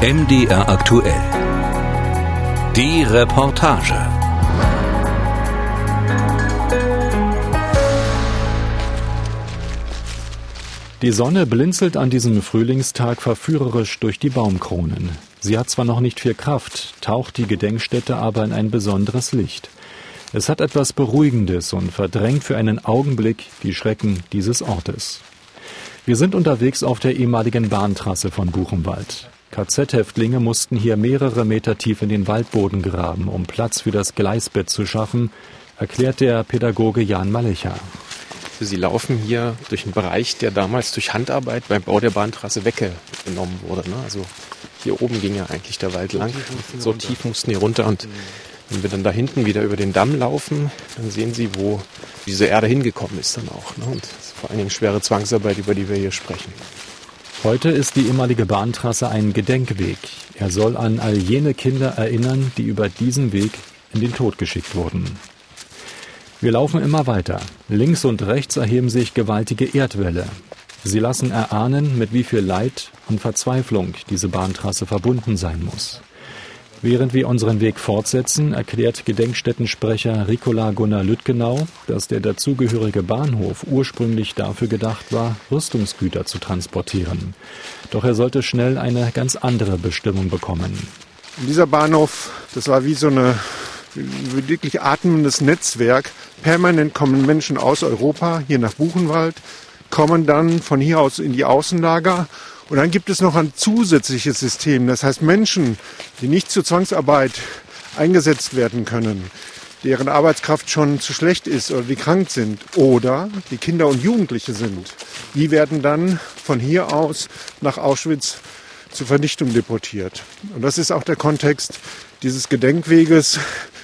MDR aktuell. Die Reportage. Die Sonne blinzelt an diesem Frühlingstag verführerisch durch die Baumkronen. Sie hat zwar noch nicht viel Kraft, taucht die Gedenkstätte aber in ein besonderes Licht. Es hat etwas Beruhigendes und verdrängt für einen Augenblick die Schrecken dieses Ortes. Wir sind unterwegs auf der ehemaligen Bahntrasse von Buchenwald. KZ-Häftlinge mussten hier mehrere Meter tief in den Waldboden graben, um Platz für das Gleisbett zu schaffen, erklärt der Pädagoge Jan Malecha. Sie laufen hier durch einen Bereich, der damals durch Handarbeit beim Bau der Bahntrasse weggenommen wurde. Ne? Also hier oben ging ja eigentlich der Wald lang. So tief mussten die runter und wenn wir dann da hinten wieder über den Damm laufen, dann sehen Sie, wo diese Erde hingekommen ist dann auch. Ne? Und vor allen Dingen schwere Zwangsarbeit, über die wir hier sprechen. Heute ist die ehemalige Bahntrasse ein Gedenkweg. Er soll an all jene Kinder erinnern, die über diesen Weg in den Tod geschickt wurden. Wir laufen immer weiter. Links und rechts erheben sich gewaltige Erdwälle. Sie lassen erahnen, mit wie viel Leid und Verzweiflung diese Bahntrasse verbunden sein muss. Während wir unseren Weg fortsetzen, erklärt Gedenkstättensprecher Ricola Gunnar Lüttgenau, dass der dazugehörige Bahnhof ursprünglich dafür gedacht war, Rüstungsgüter zu transportieren. Doch er sollte schnell eine ganz andere Bestimmung bekommen. Und dieser Bahnhof, das war wie so eine wirklich atmendes Netzwerk. Permanent kommen Menschen aus Europa hier nach Buchenwald, kommen dann von hier aus in die Außenlager und dann gibt es noch ein zusätzliches System. Das heißt Menschen, die nicht zur Zwangsarbeit eingesetzt werden können, deren Arbeitskraft schon zu schlecht ist oder die krank sind oder die Kinder und Jugendliche sind, die werden dann von hier aus nach Auschwitz zur Vernichtung deportiert. Und das ist auch der Kontext dieses Gedenkweges,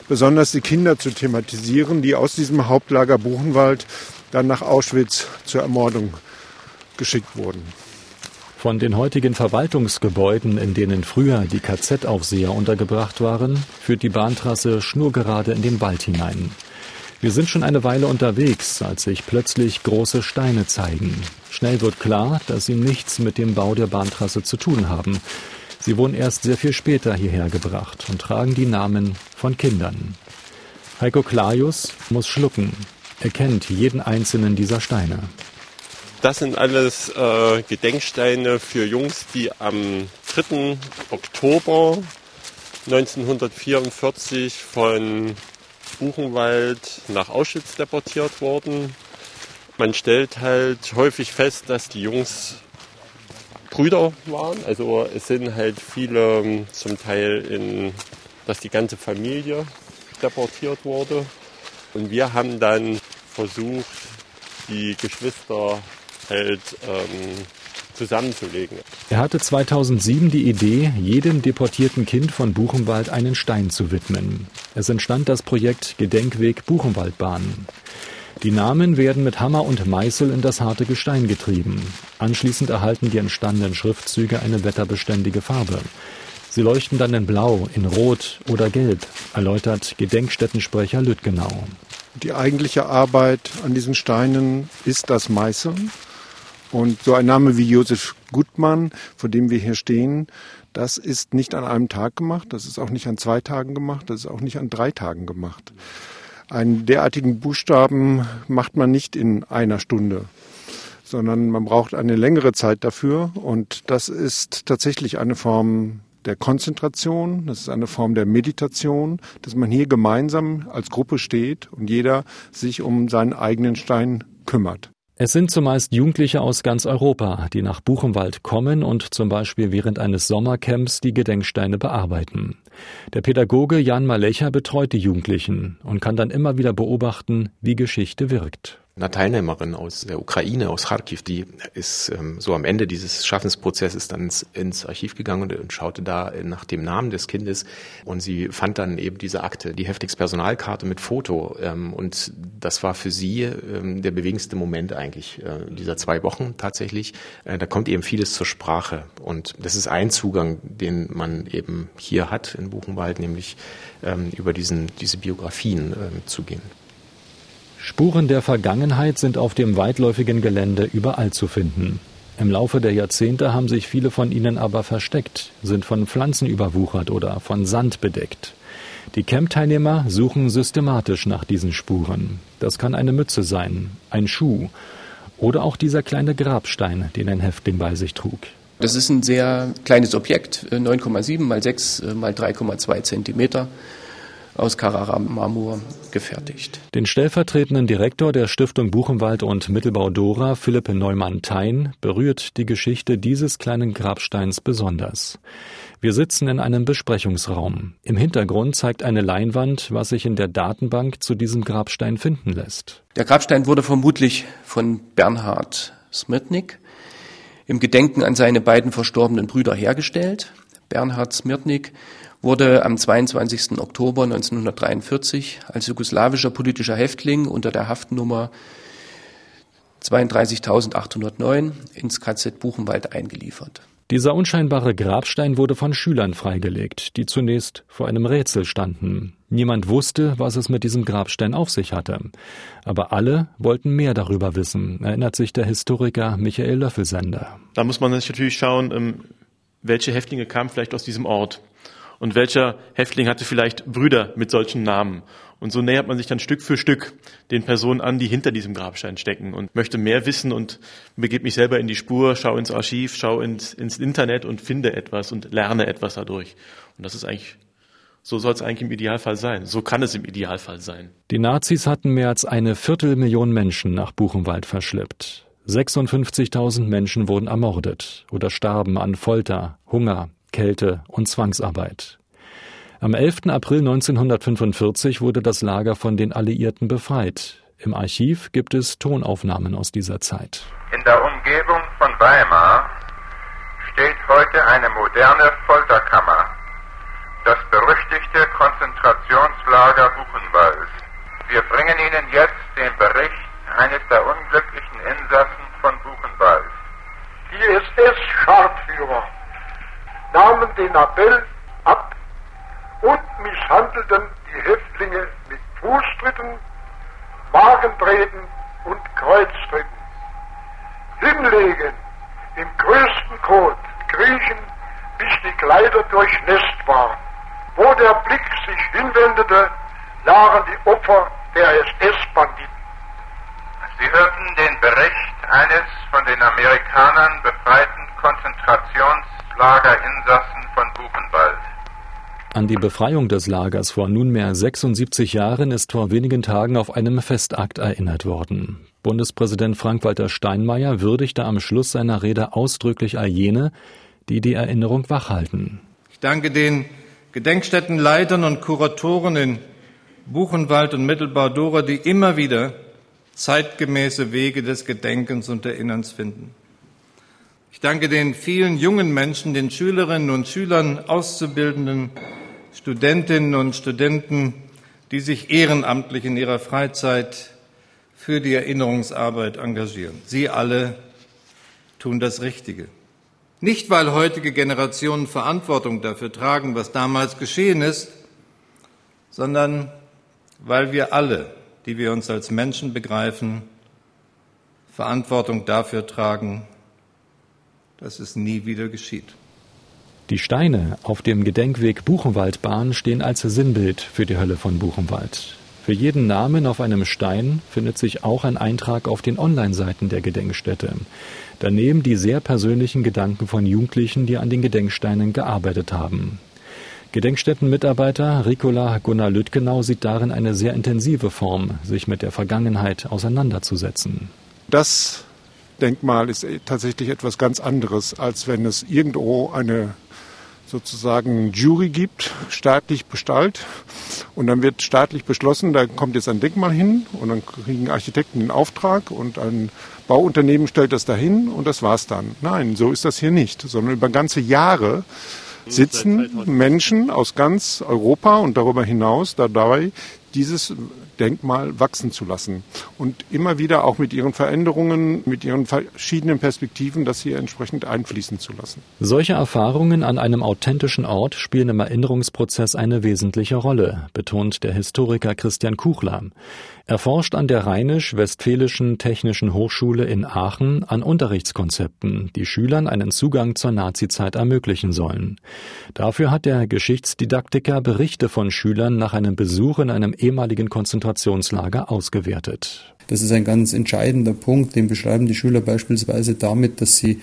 besonders die Kinder zu thematisieren, die aus diesem Hauptlager Buchenwald dann nach Auschwitz zur Ermordung geschickt wurden. Von den heutigen Verwaltungsgebäuden, in denen früher die KZ-Aufseher untergebracht waren, führt die Bahntrasse schnurgerade in den Wald hinein. Wir sind schon eine Weile unterwegs, als sich plötzlich große Steine zeigen. Schnell wird klar, dass sie nichts mit dem Bau der Bahntrasse zu tun haben. Sie wurden erst sehr viel später hierher gebracht und tragen die Namen von Kindern. Heiko Klajus muss schlucken. Er kennt jeden einzelnen dieser Steine. Das sind alles äh, Gedenksteine für Jungs, die am 3. Oktober 1944 von Buchenwald nach Auschwitz deportiert wurden. Man stellt halt häufig fest, dass die Jungs Brüder waren. Also es sind halt viele zum Teil in, dass die ganze Familie deportiert wurde. Und wir haben dann versucht, die Geschwister halt ähm, zusammenzulegen. Er hatte 2007 die Idee, jedem deportierten Kind von Buchenwald einen Stein zu widmen. Es entstand das Projekt Gedenkweg Buchenwaldbahn. Die Namen werden mit Hammer und Meißel in das harte Gestein getrieben. Anschließend erhalten die entstandenen Schriftzüge eine wetterbeständige Farbe. Sie leuchten dann in Blau, in Rot oder Gelb, erläutert Gedenkstättensprecher Lüttgenau. Die eigentliche Arbeit an diesen Steinen ist das Meißeln. Und so ein Name wie Josef Gutmann, vor dem wir hier stehen, das ist nicht an einem Tag gemacht, das ist auch nicht an zwei Tagen gemacht, das ist auch nicht an drei Tagen gemacht. Einen derartigen Buchstaben macht man nicht in einer Stunde, sondern man braucht eine längere Zeit dafür. Und das ist tatsächlich eine Form der Konzentration, das ist eine Form der Meditation, dass man hier gemeinsam als Gruppe steht und jeder sich um seinen eigenen Stein kümmert. Es sind zumeist Jugendliche aus ganz Europa, die nach Buchenwald kommen und zum Beispiel während eines Sommercamps die Gedenksteine bearbeiten. Der Pädagoge Jan Malecha betreut die Jugendlichen und kann dann immer wieder beobachten, wie Geschichte wirkt einer Teilnehmerin aus der Ukraine, aus Kharkiv, die ist ähm, so am Ende dieses Schaffensprozesses dann ins, ins Archiv gegangen und, und, schaute da nach dem Namen des Kindes und sie fand dann eben diese Akte, die Heftigspersonalkarte mit Foto ähm, und das war für sie ähm, der bewegendste Moment eigentlich äh, dieser zwei Wochen tatsächlich. Äh, da kommt eben vieles zur Sprache und das ist ein Zugang, den man eben hier hat in Buchenwald, nämlich ähm, über diesen, diese Biografien äh, zu gehen. Spuren der Vergangenheit sind auf dem weitläufigen Gelände überall zu finden. Im Laufe der Jahrzehnte haben sich viele von ihnen aber versteckt, sind von Pflanzen überwuchert oder von Sand bedeckt. Die Camp-Teilnehmer suchen systematisch nach diesen Spuren. Das kann eine Mütze sein, ein Schuh oder auch dieser kleine Grabstein, den ein Häftling bei sich trug. Das ist ein sehr kleines Objekt, 9,7 mal 6 mal 3,2 Zentimeter aus Carrara-Marmor gefertigt. Den stellvertretenden Direktor der Stiftung Buchenwald und Mittelbau Dora, Philipp Neumann-Thein, berührt die Geschichte dieses kleinen Grabsteins besonders. Wir sitzen in einem Besprechungsraum. Im Hintergrund zeigt eine Leinwand, was sich in der Datenbank zu diesem Grabstein finden lässt. Der Grabstein wurde vermutlich von Bernhard Smirtnik im Gedenken an seine beiden verstorbenen Brüder hergestellt. Bernhard Smirtnik wurde am 22. Oktober 1943 als jugoslawischer politischer Häftling unter der Haftnummer 32.809 ins KZ Buchenwald eingeliefert. Dieser unscheinbare Grabstein wurde von Schülern freigelegt, die zunächst vor einem Rätsel standen. Niemand wusste, was es mit diesem Grabstein auf sich hatte. Aber alle wollten mehr darüber wissen, erinnert sich der Historiker Michael Löffelsender. Da muss man natürlich schauen, ähm, welche Häftlinge kamen vielleicht aus diesem Ort und welcher Häftling hatte vielleicht Brüder mit solchen Namen. Und so nähert man sich dann Stück für Stück den Personen an, die hinter diesem Grabstein stecken und möchte mehr wissen und begebe mich selber in die Spur, schaue ins Archiv, schaue ins, ins Internet und finde etwas und lerne etwas dadurch. Und das ist eigentlich so soll es eigentlich im Idealfall sein. So kann es im Idealfall sein. Die Nazis hatten mehr als eine Viertelmillion Menschen nach Buchenwald verschleppt. 56.000 Menschen wurden ermordet oder starben an Folter, Hunger, Kälte und Zwangsarbeit. Am 11. April 1945 wurde das Lager von den Alliierten befreit. Im Archiv gibt es Tonaufnahmen aus dieser Zeit. In der Umgebung von Weimar steht heute eine moderne Folterkammer, das berüchtigte Konzentrationslager Buchenwald. Wir bringen Ihnen jetzt den Bericht eines der unglücklichen Insassen von Buchenwald. Die SS-Scharführer nahmen den Appell ab und misshandelten die Häftlinge mit Fußtritten, Magentreten und Kreuztritten. Hinlegen, im größten Kot kriechen, bis die Kleider durchnässt waren. Wo der Blick sich hinwendete, lagen die Opfer der SS-Banditen. Sie hörten den Bericht eines von den Amerikanern befreiten Konzentrations Lagerinsassen von Buchenwald. An die Befreiung des Lagers vor nunmehr 76 Jahren ist vor wenigen Tagen auf einem Festakt erinnert worden. Bundespräsident Frank-Walter Steinmeier würdigte am Schluss seiner Rede ausdrücklich all jene, die die Erinnerung wachhalten. Ich danke den Gedenkstättenleitern und Kuratoren in Buchenwald und Mittelbau-Dora, die immer wieder zeitgemäße Wege des Gedenkens und Erinnerns finden. Ich danke den vielen jungen Menschen, den Schülerinnen und Schülern, Auszubildenden, Studentinnen und Studenten, die sich ehrenamtlich in ihrer Freizeit für die Erinnerungsarbeit engagieren. Sie alle tun das Richtige. Nicht, weil heutige Generationen Verantwortung dafür tragen, was damals geschehen ist, sondern weil wir alle, die wir uns als Menschen begreifen, Verantwortung dafür tragen, dass es nie wieder geschieht. Die Steine auf dem Gedenkweg Buchenwaldbahn stehen als Sinnbild für die Hölle von Buchenwald. Für jeden Namen auf einem Stein findet sich auch ein Eintrag auf den Online-Seiten der Gedenkstätte. Daneben die sehr persönlichen Gedanken von Jugendlichen, die an den Gedenksteinen gearbeitet haben. Gedenkstättenmitarbeiter Ricola Gunnar Lüttgenau sieht darin eine sehr intensive Form, sich mit der Vergangenheit auseinanderzusetzen. Das Denkmal ist tatsächlich etwas ganz anderes, als wenn es irgendwo eine sozusagen Jury gibt, staatlich bestallt. Und dann wird staatlich beschlossen, da kommt jetzt ein Denkmal hin und dann kriegen Architekten den Auftrag und ein Bauunternehmen stellt das dahin und das war's dann. Nein, so ist das hier nicht, sondern über ganze Jahre sitzen Menschen aus ganz Europa und darüber hinaus dabei, dieses Denkmal wachsen zu lassen und immer wieder auch mit ihren Veränderungen, mit ihren verschiedenen Perspektiven das hier entsprechend einfließen zu lassen. Solche Erfahrungen an einem authentischen Ort spielen im Erinnerungsprozess eine wesentliche Rolle, betont der Historiker Christian Kuchler. Er forscht an der Rheinisch-Westfälischen Technischen Hochschule in Aachen an Unterrichtskonzepten, die Schülern einen Zugang zur Nazizeit ermöglichen sollen. Dafür hat der Geschichtsdidaktiker Berichte von Schülern nach einem Besuch in einem ehemaligen Konzentrationslager ausgewertet. Das ist ein ganz entscheidender Punkt, den beschreiben die Schüler beispielsweise damit, dass sie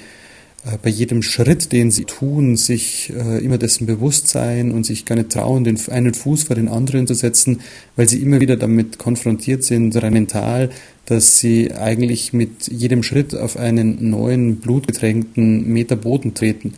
äh, bei jedem Schritt, den sie tun, sich äh, immer dessen bewusst sein und sich gar nicht trauen, den einen Fuß vor den anderen zu setzen, weil sie immer wieder damit konfrontiert sind, rein mental, dass sie eigentlich mit jedem Schritt auf einen neuen blutgetränkten Meter Boden treten.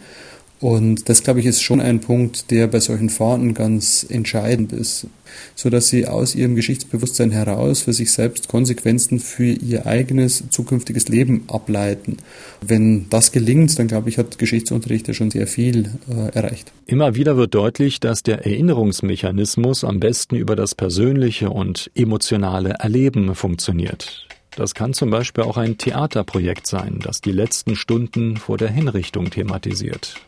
Und das, glaube ich, ist schon ein Punkt, der bei solchen Fahrten ganz entscheidend ist, so dass sie aus ihrem Geschichtsbewusstsein heraus für sich selbst Konsequenzen für ihr eigenes zukünftiges Leben ableiten. Wenn das gelingt, dann glaube ich, hat Geschichtsunterricht ja schon sehr viel äh, erreicht. Immer wieder wird deutlich, dass der Erinnerungsmechanismus am besten über das persönliche und emotionale Erleben funktioniert. Das kann zum Beispiel auch ein Theaterprojekt sein, das die letzten Stunden vor der Hinrichtung thematisiert.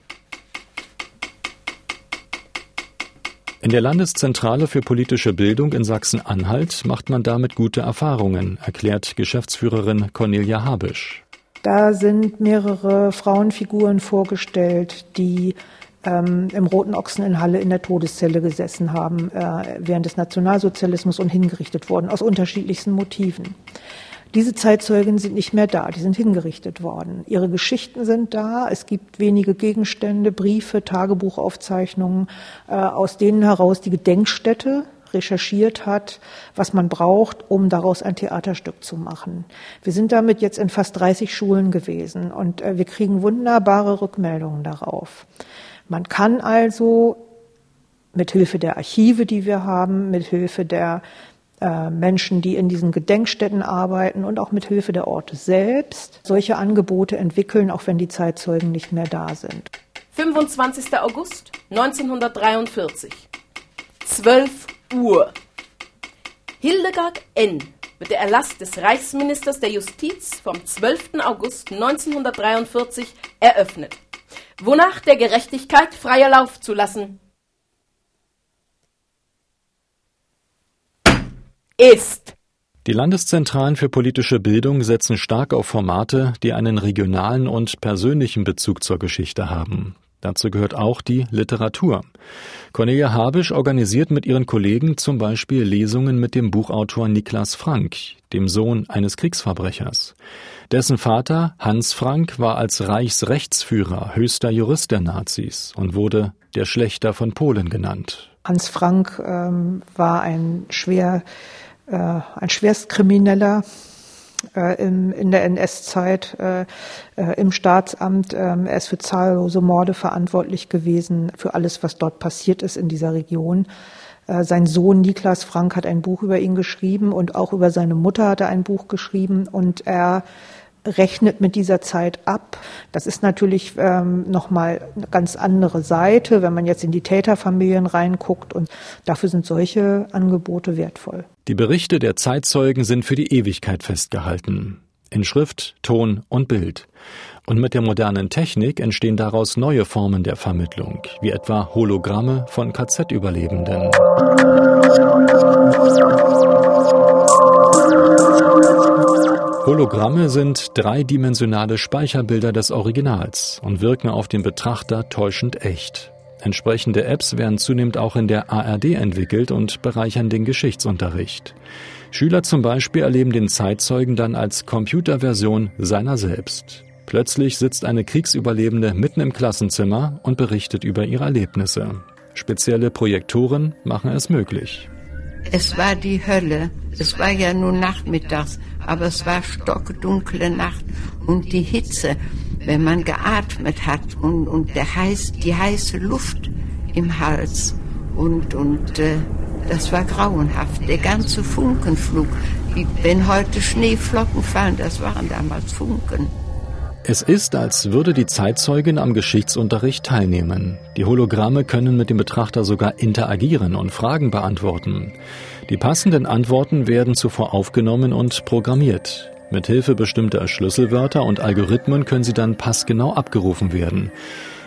In der Landeszentrale für politische Bildung in Sachsen-Anhalt macht man damit gute Erfahrungen, erklärt Geschäftsführerin Cornelia Habisch. Da sind mehrere Frauenfiguren vorgestellt, die ähm, im Roten Ochsen in Halle in der Todeszelle gesessen haben äh, während des Nationalsozialismus und hingerichtet wurden, aus unterschiedlichsten Motiven. Diese Zeitzeugen sind nicht mehr da, die sind hingerichtet worden. Ihre Geschichten sind da, es gibt wenige Gegenstände, Briefe, Tagebuchaufzeichnungen, äh, aus denen heraus die Gedenkstätte recherchiert hat, was man braucht, um daraus ein Theaterstück zu machen. Wir sind damit jetzt in fast 30 Schulen gewesen und äh, wir kriegen wunderbare Rückmeldungen darauf. Man kann also mit Hilfe der Archive, die wir haben, mit Hilfe der Menschen, die in diesen Gedenkstätten arbeiten und auch mit Hilfe der Orte selbst solche Angebote entwickeln, auch wenn die Zeitzeugen nicht mehr da sind. 25. August 1943, 12 Uhr. Hildegard N. wird der Erlass des Reichsministers der Justiz vom 12. August 1943 eröffnet, wonach der Gerechtigkeit freier Lauf zu lassen ist. Die Landeszentralen für politische Bildung setzen stark auf Formate, die einen regionalen und persönlichen Bezug zur Geschichte haben. Dazu gehört auch die Literatur. Cornelia Habisch organisiert mit ihren Kollegen zum Beispiel Lesungen mit dem Buchautor Niklas Frank, dem Sohn eines Kriegsverbrechers. Dessen Vater, Hans Frank, war als Reichsrechtsführer höchster Jurist der Nazis und wurde der Schlechter von Polen genannt. Hans Frank ähm, war ein schwer äh, ein Schwerstkrimineller äh, in, in der NS-Zeit äh, äh, im Staatsamt. Ähm, er ist für zahllose Morde verantwortlich gewesen, für alles, was dort passiert ist in dieser Region. Äh, sein Sohn Niklas Frank hat ein Buch über ihn geschrieben und auch über seine Mutter hat er ein Buch geschrieben und er rechnet mit dieser Zeit ab. Das ist natürlich ähm, nochmal eine ganz andere Seite, wenn man jetzt in die Täterfamilien reinguckt und dafür sind solche Angebote wertvoll. Die Berichte der Zeitzeugen sind für die Ewigkeit festgehalten. In Schrift, Ton und Bild. Und mit der modernen Technik entstehen daraus neue Formen der Vermittlung, wie etwa Hologramme von KZ-Überlebenden. Hologramme sind dreidimensionale Speicherbilder des Originals und wirken auf den Betrachter täuschend echt. Entsprechende Apps werden zunehmend auch in der ARD entwickelt und bereichern den Geschichtsunterricht. Schüler zum Beispiel erleben den Zeitzeugen dann als Computerversion seiner selbst. Plötzlich sitzt eine Kriegsüberlebende mitten im Klassenzimmer und berichtet über ihre Erlebnisse. Spezielle Projektoren machen es möglich. Es war die Hölle. Es war ja nun nachmittags, aber es war stockdunkle Nacht und die Hitze, wenn man geatmet hat und, und der heiß, die heiße Luft im Hals und, und äh, das war grauenhaft. Der ganze Funkenflug, wenn heute Schneeflocken fallen, das waren damals Funken. Es ist, als würde die Zeitzeugin am Geschichtsunterricht teilnehmen. Die Hologramme können mit dem Betrachter sogar interagieren und Fragen beantworten. Die passenden Antworten werden zuvor aufgenommen und programmiert. Mithilfe bestimmter Schlüsselwörter und Algorithmen können sie dann passgenau abgerufen werden.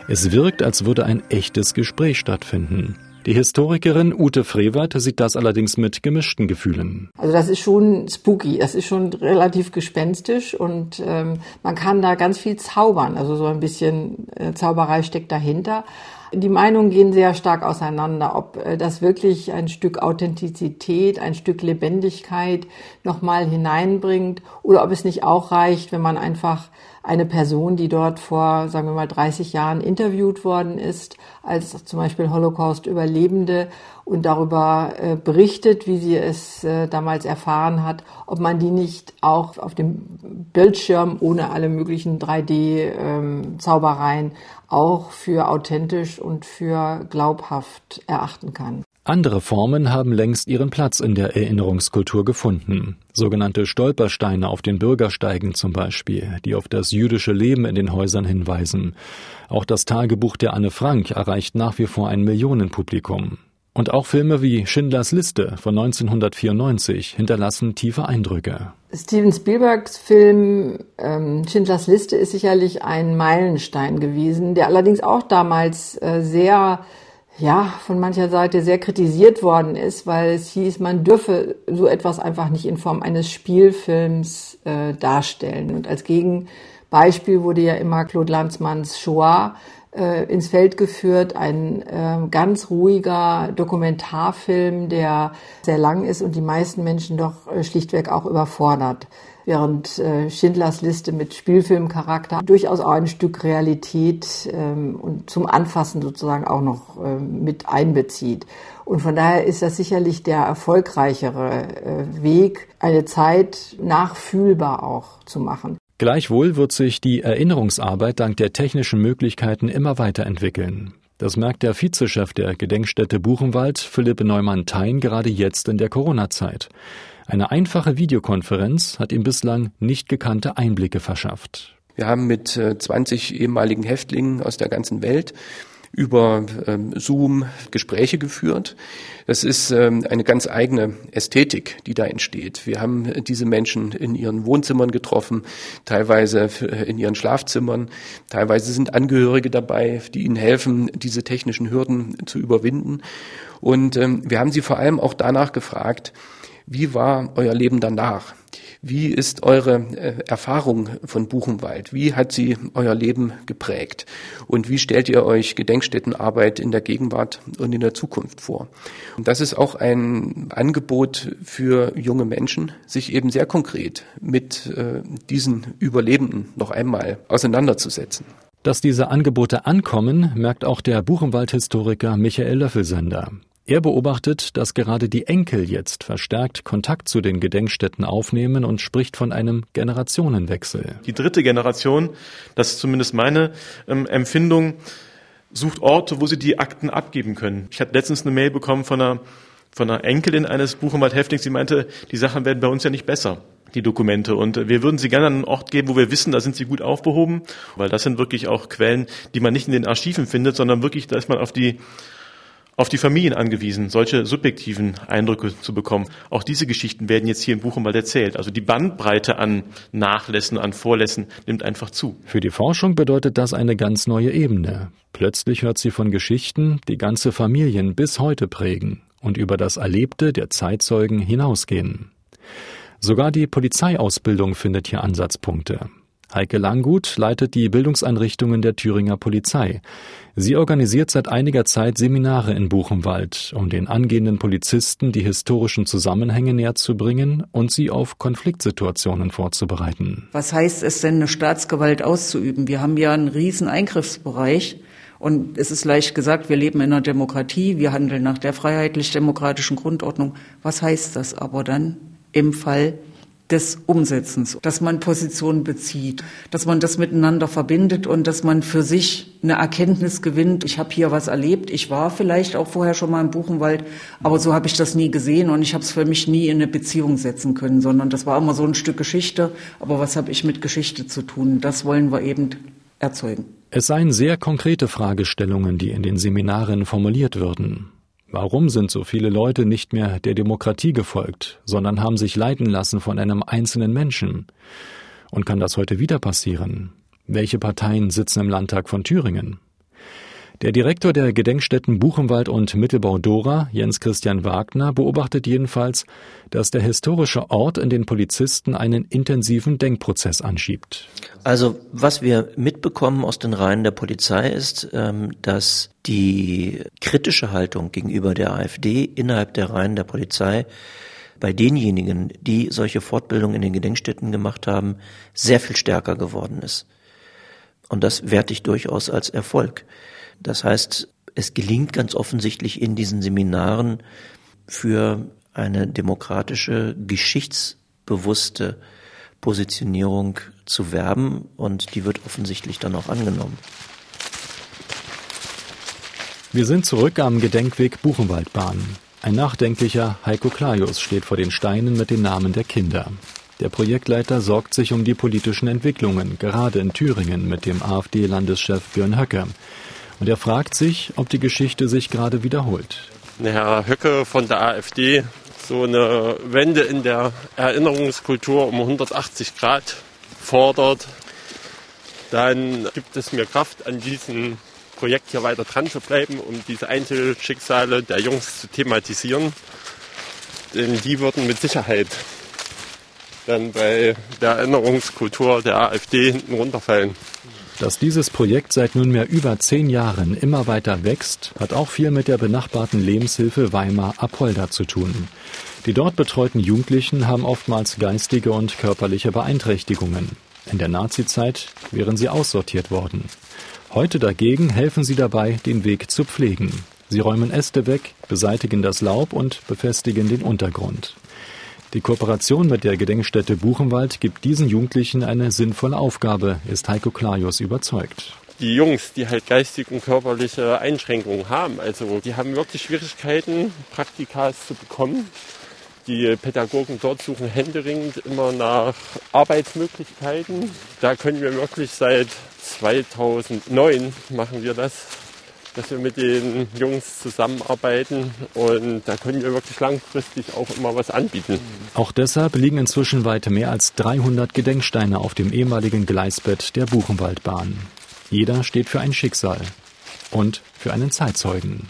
Es wirkt, als würde ein echtes Gespräch stattfinden. Die Historikerin Ute Frevert sieht das allerdings mit gemischten Gefühlen. Also das ist schon spooky, das ist schon relativ gespenstisch und ähm, man kann da ganz viel zaubern. Also so ein bisschen äh, Zauberei steckt dahinter. Die Meinungen gehen sehr stark auseinander, ob äh, das wirklich ein Stück Authentizität, ein Stück Lebendigkeit nochmal hineinbringt oder ob es nicht auch reicht, wenn man einfach eine Person, die dort vor, sagen wir mal, 30 Jahren interviewt worden ist, als zum Beispiel Holocaust-Überlebende und darüber äh, berichtet, wie sie es äh, damals erfahren hat, ob man die nicht auch auf dem Bildschirm ohne alle möglichen 3D-Zaubereien ähm, auch für authentisch und für glaubhaft erachten kann. Andere Formen haben längst ihren Platz in der Erinnerungskultur gefunden. Sogenannte Stolpersteine auf den Bürgersteigen zum Beispiel, die auf das jüdische Leben in den Häusern hinweisen. Auch das Tagebuch der Anne Frank erreicht nach wie vor ein Millionenpublikum. Und auch Filme wie Schindlers Liste von 1994 hinterlassen tiefe Eindrücke. Steven Spielbergs Film ähm, Schindlers Liste ist sicherlich ein Meilenstein gewesen, der allerdings auch damals äh, sehr ja, von mancher Seite sehr kritisiert worden ist, weil es hieß, man dürfe so etwas einfach nicht in Form eines Spielfilms äh, darstellen. Und als Gegenbeispiel wurde ja immer Claude Lanzmanns Shoah äh, ins Feld geführt, ein äh, ganz ruhiger Dokumentarfilm, der sehr lang ist und die meisten Menschen doch äh, schlichtweg auch überfordert während äh, Schindlers Liste mit Spielfilmcharakter durchaus auch ein Stück Realität ähm, und zum Anfassen sozusagen auch noch äh, mit einbezieht. Und von daher ist das sicherlich der erfolgreichere äh, Weg, eine Zeit nachfühlbar auch zu machen. Gleichwohl wird sich die Erinnerungsarbeit dank der technischen Möglichkeiten immer weiterentwickeln. Das merkt der Vizechef der Gedenkstätte Buchenwald, Philipp Neumann-Thein, gerade jetzt in der Corona-Zeit. Eine einfache Videokonferenz hat ihm bislang nicht gekannte Einblicke verschafft. Wir haben mit 20 äh, ehemaligen Häftlingen aus der ganzen Welt über ähm, Zoom Gespräche geführt. Das ist ähm, eine ganz eigene Ästhetik, die da entsteht. Wir haben diese Menschen in ihren Wohnzimmern getroffen, teilweise äh, in ihren Schlafzimmern, teilweise sind Angehörige dabei, die ihnen helfen, diese technischen Hürden zu überwinden. Und ähm, wir haben sie vor allem auch danach gefragt, wie war euer Leben danach? Wie ist eure äh, Erfahrung von Buchenwald? Wie hat sie euer Leben geprägt? Und wie stellt ihr euch Gedenkstättenarbeit in der Gegenwart und in der Zukunft vor? Und das ist auch ein Angebot für junge Menschen, sich eben sehr konkret mit äh, diesen Überlebenden noch einmal auseinanderzusetzen. Dass diese Angebote ankommen, merkt auch der Buchenwald-Historiker Michael Löffelsender. Er beobachtet, dass gerade die Enkel jetzt verstärkt Kontakt zu den Gedenkstätten aufnehmen und spricht von einem Generationenwechsel. Die dritte Generation, das ist zumindest meine ähm, Empfindung, sucht Orte, wo sie die Akten abgeben können. Ich hatte letztens eine Mail bekommen von einer, von einer Enkelin eines Buchenwald-Häftlings, die meinte, die Sachen werden bei uns ja nicht besser die Dokumente. Und wir würden sie gerne an einen Ort geben, wo wir wissen, da sind sie gut aufbehoben, weil das sind wirklich auch Quellen, die man nicht in den Archiven findet, sondern wirklich, da ist man auf die auf die Familien angewiesen, solche subjektiven Eindrücke zu bekommen. Auch diese Geschichten werden jetzt hier im Buchenwald erzählt. Also die Bandbreite an Nachlässen, an Vorlässen nimmt einfach zu. Für die Forschung bedeutet das eine ganz neue Ebene. Plötzlich hört sie von Geschichten, die ganze Familien bis heute prägen und über das Erlebte der Zeitzeugen hinausgehen. Sogar die Polizeiausbildung findet hier Ansatzpunkte. Heike Langgut leitet die Bildungseinrichtungen der Thüringer Polizei. Sie organisiert seit einiger Zeit Seminare in Buchenwald, um den angehenden Polizisten die historischen Zusammenhänge näher zu bringen und sie auf Konfliktsituationen vorzubereiten. Was heißt es denn, eine Staatsgewalt auszuüben? Wir haben ja einen riesen Eingriffsbereich. Und es ist leicht gesagt, wir leben in einer Demokratie, wir handeln nach der freiheitlich-demokratischen Grundordnung. Was heißt das aber dann im Fall des Umsetzens, dass man Positionen bezieht, dass man das miteinander verbindet und dass man für sich eine Erkenntnis gewinnt. Ich habe hier was erlebt. Ich war vielleicht auch vorher schon mal im Buchenwald, aber so habe ich das nie gesehen und ich habe es für mich nie in eine Beziehung setzen können, sondern das war immer so ein Stück Geschichte. Aber was habe ich mit Geschichte zu tun? Das wollen wir eben erzeugen. Es seien sehr konkrete Fragestellungen, die in den Seminaren formuliert würden. Warum sind so viele Leute nicht mehr der Demokratie gefolgt, sondern haben sich leiten lassen von einem einzelnen Menschen? Und kann das heute wieder passieren? Welche Parteien sitzen im Landtag von Thüringen? Der Direktor der Gedenkstätten Buchenwald und Mittelbau-Dora, Jens Christian Wagner, beobachtet jedenfalls, dass der historische Ort in den Polizisten einen intensiven Denkprozess anschiebt. Also was wir mitbekommen aus den Reihen der Polizei ist, ähm, dass die kritische Haltung gegenüber der AfD innerhalb der Reihen der Polizei bei denjenigen, die solche Fortbildungen in den Gedenkstätten gemacht haben, sehr viel stärker geworden ist. Und das werte ich durchaus als Erfolg. Das heißt, es gelingt ganz offensichtlich in diesen Seminaren für eine demokratische, geschichtsbewusste Positionierung zu werben und die wird offensichtlich dann auch angenommen. Wir sind zurück am Gedenkweg Buchenwaldbahn. Ein nachdenklicher Heiko Klajus steht vor den Steinen mit den Namen der Kinder. Der Projektleiter sorgt sich um die politischen Entwicklungen, gerade in Thüringen mit dem AfD-Landeschef Björn Höcke. Und er fragt sich, ob die Geschichte sich gerade wiederholt. Herr Höcke von der AfD so eine Wende in der Erinnerungskultur um 180 Grad fordert, dann gibt es mir Kraft, an diesem Projekt hier weiter dran zu bleiben, um diese Einzelschicksale der Jungs zu thematisieren. Denn die würden mit Sicherheit dann bei der Erinnerungskultur der AfD hinten runterfallen. Dass dieses Projekt seit nunmehr über zehn Jahren immer weiter wächst, hat auch viel mit der benachbarten Lebenshilfe Weimar Apolda zu tun. Die dort betreuten Jugendlichen haben oftmals geistige und körperliche Beeinträchtigungen. In der Nazizeit wären sie aussortiert worden. Heute dagegen helfen sie dabei, den Weg zu pflegen. Sie räumen Äste weg, beseitigen das Laub und befestigen den Untergrund. Die Kooperation mit der Gedenkstätte Buchenwald gibt diesen Jugendlichen eine sinnvolle Aufgabe, ist Heiko Klajus überzeugt. Die Jungs, die halt geistige und körperliche Einschränkungen haben, also die haben wirklich Schwierigkeiten, Praktikas zu bekommen. Die Pädagogen dort suchen händeringend immer nach Arbeitsmöglichkeiten. Da können wir wirklich seit 2009 machen wir das, dass wir mit den Jungs zusammenarbeiten und da können wir wirklich langfristig auch immer was anbieten. Auch deshalb liegen inzwischen weit mehr als 300 Gedenksteine auf dem ehemaligen Gleisbett der Buchenwaldbahn. Jeder steht für ein Schicksal und für einen Zeitzeugen.